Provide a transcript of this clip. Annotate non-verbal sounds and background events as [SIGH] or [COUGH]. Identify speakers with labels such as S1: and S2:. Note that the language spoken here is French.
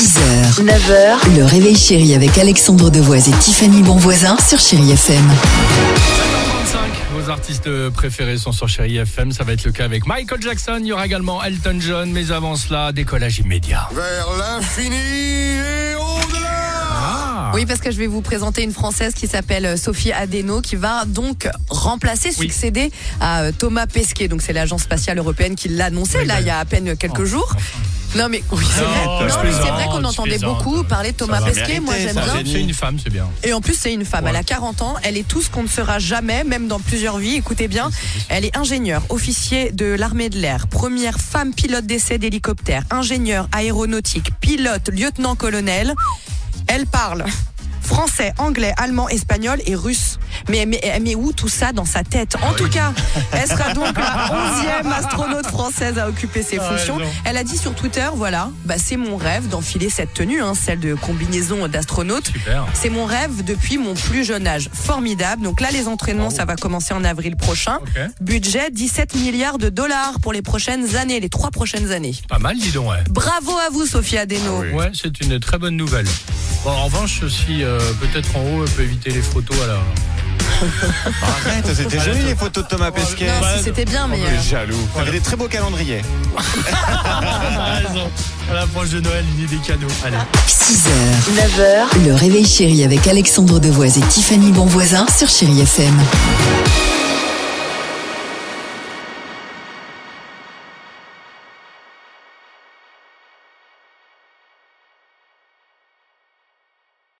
S1: 6h, 9h, le réveil chéri avec Alexandre Devoise et Tiffany Bonvoisin sur Chéri FM.
S2: 35, vos artistes préférés sont sur Chéri FM. Ça va être le cas avec Michael Jackson. Il y aura également Elton John. Mais avant cela, décollage immédiat.
S3: vers l'infini et au-delà.
S2: Ah.
S4: Oui, parce que je vais vous présenter une Française qui s'appelle euh, Sophie Adeno, qui va donc remplacer,
S2: Oui.
S4: succéder à euh, Thomas Pesquet. Donc c'est l'agence spatiale européenne qui l'a annoncé là
S2: bah.
S4: il y a à peine quelques
S2: Oh,
S4: jours. Non mais oui, c'est vrai.
S2: je
S4: Non, mais c'est
S2: plaisante,
S4: vrai qu'on entendait beaucoup parler de Thomas Pesquet. Moi j'aime bien.
S2: C'est une femme, c'est bien.
S4: Et en plus, c'est une femme. Elle a 40 ans. Elle est tout ce qu'on ne sera jamais, même dans plusieurs vies. Écoutez bien. Elle est ingénieure, officier de l'armée de l'air, première femme pilote d'essai d'hélicoptère, ingénieure aéronautique, pilote, lieutenant-colonel. Elle parle français, anglais, allemand, espagnol et russe. Mais, mais, mais où tout ça dans sa tête En tout cas, elle sera donc la [LAUGHS] 11e astronaute française à occuper ces
S2: Ah,
S4: fonctions. Elle a dit sur Twitter, voilà, bah, c'est mon rêve d'enfiler cette tenue, hein, celle de combinaison d'astronaute. C'est mon rêve depuis mon plus jeune âge. Formidable. Donc là, les entraînements, ça va commencer en avril prochain. Budget 17 milliards de dollars pour les prochaines années, les trois prochaines années.
S2: Pas mal, dis donc, ouais.
S4: Bravo à vous, Sophie Adeno.
S3: Ah oui.
S2: Ouais, c'est une très bonne nouvelle. Bon, en revanche, si euh, peut-être en haut, elle peut éviter les photos la.
S3: Arrête, c'était joli les photos de Thomas Pesquet.
S4: Non,
S2: Ouais,
S4: si c'était bien, mais.
S3: Oh,
S4: euh,
S3: mais jaloux. T'avais des très beaux calendriers.
S2: Ah, raison. À l'approche de Noël, il y a des cadeaux. Allez.
S1: 6h, 9h, le réveil chéri avec Alexandre Devoise et Tiffany Bonvoisin sur Chéri FM.